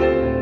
Bye.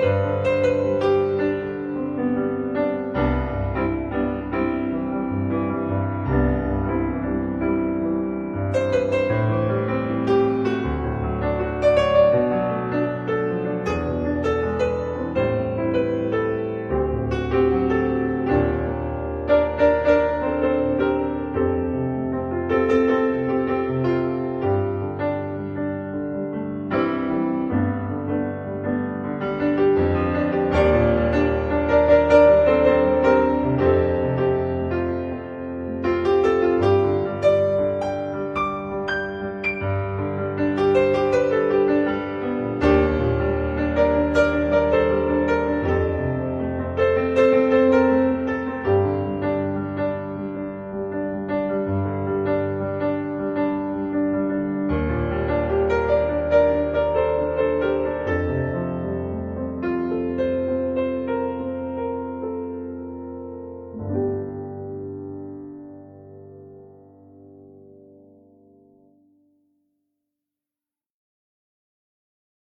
Música